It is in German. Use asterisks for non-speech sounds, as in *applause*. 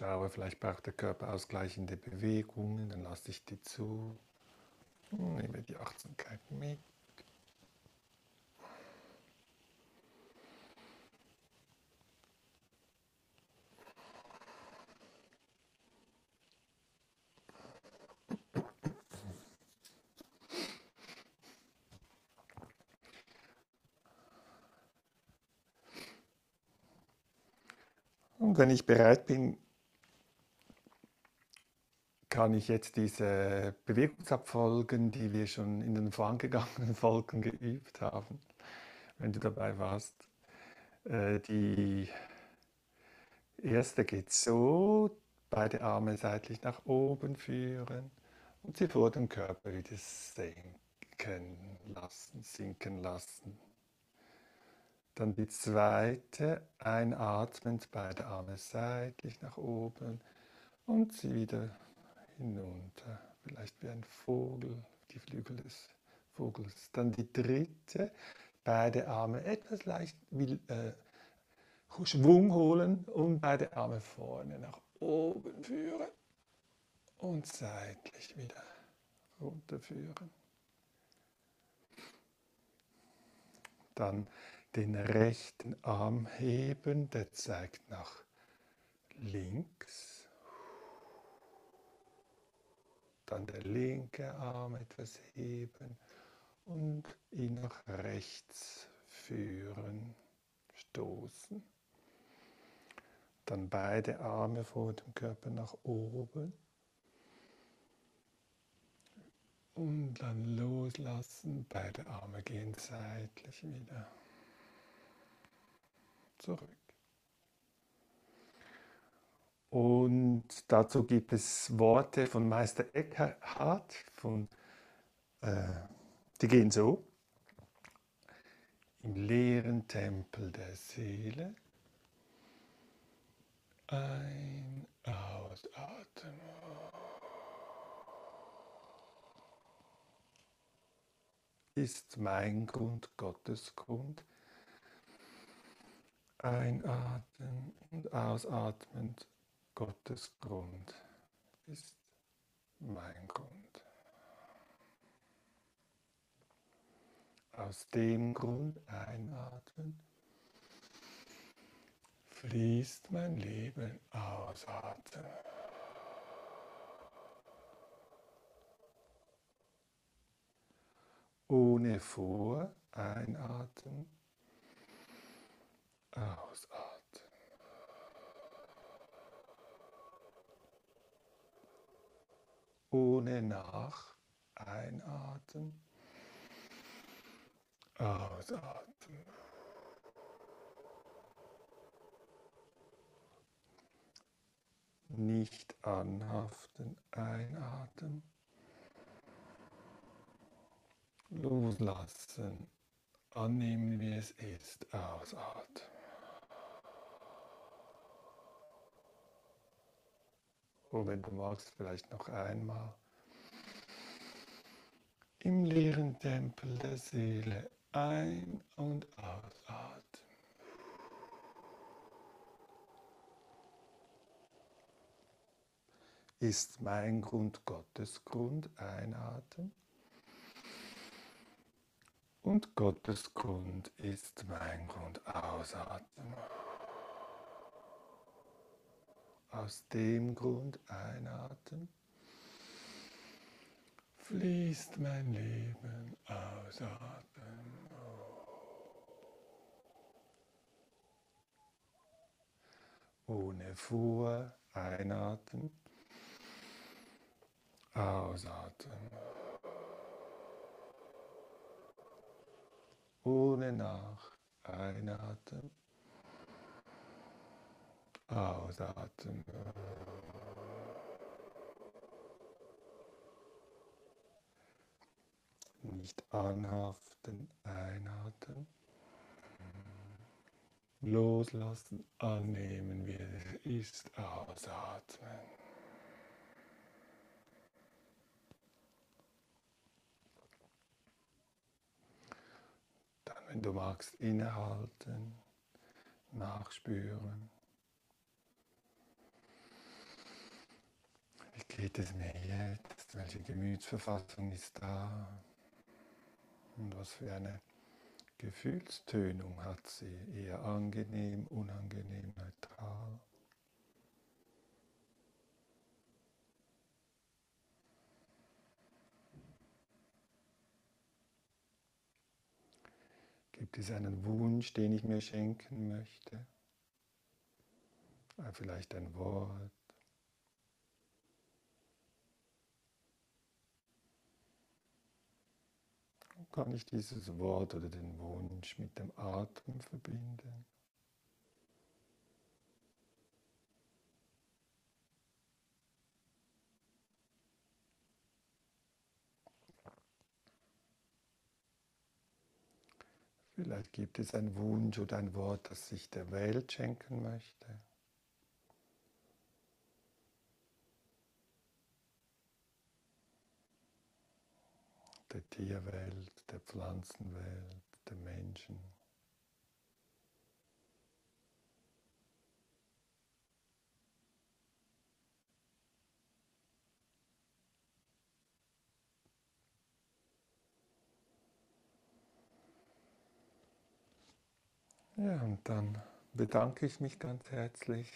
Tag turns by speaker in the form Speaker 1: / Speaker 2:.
Speaker 1: schaue, vielleicht braucht der Körper ausgleichende Bewegungen, dann lasse ich die zu. Nehme die Achtsamkeit mit. Und wenn ich bereit bin, kann ich jetzt diese Bewegungsabfolgen, die wir schon in den vorangegangenen *laughs* Folgen geübt haben, wenn du dabei warst, äh, die erste geht so, beide Arme seitlich nach oben führen und sie vor dem Körper wieder senken lassen, sinken lassen. Dann die zweite, einatmend, beide Arme seitlich nach oben und sie wieder hinunter, vielleicht wie ein Vogel, die Flügel des Vogels. Dann die dritte, beide Arme etwas leicht will, äh, Schwung holen und beide Arme vorne nach oben führen und seitlich wieder runterführen. Dann den rechten Arm heben, der zeigt nach links. Dann der linke Arm etwas heben und ihn nach rechts führen, stoßen. Dann beide Arme vor dem Körper nach oben. Und dann loslassen, beide Arme gehen seitlich wieder zurück. Und dazu gibt es Worte von Meister Eckhart, von, äh, die gehen so. Im leeren Tempel der Seele ein, ausatmen. Ist mein Grund Gottes Grund? Einatmen und ausatmend Gottes Grund ist mein Grund. Aus dem Grund einatmen fließt mein Leben ausatmen. Ohne Vor einatmen Ausatmen. Ohne nach einatmen. Ausatmen. Nicht anhaften, einatmen. Loslassen, annehmen, wie es ist, ausatmen. Und wenn du magst, vielleicht noch einmal. Im leeren Tempel der Seele ein- und ausatmen. Ist mein Grund Gottes Grund einatmen? Und Gottes Grund ist mein Grund ausatmen. Aus dem Grund einatmen fließt mein Leben ausatmen. Ohne Vor einatmen, ausatmen. Ohne nach einatmen Ausatmen. Nicht anhaften, einatmen. Loslassen, annehmen, wie es ist, ausatmen. Dann, wenn du magst, innehalten, nachspüren. Wie geht es mir jetzt? Welche Gemütsverfassung ist da? Und was für eine Gefühlstönung hat sie? Eher angenehm, unangenehm, neutral? Gibt es einen Wunsch, den ich mir schenken möchte? Äh, vielleicht ein Wort. Kann ich dieses Wort oder den Wunsch mit dem Atem verbinden? Vielleicht gibt es einen Wunsch oder ein Wort, das ich der Welt schenken möchte. Der Tierwelt, der Pflanzenwelt, der Menschen. Ja, und dann bedanke ich mich ganz herzlich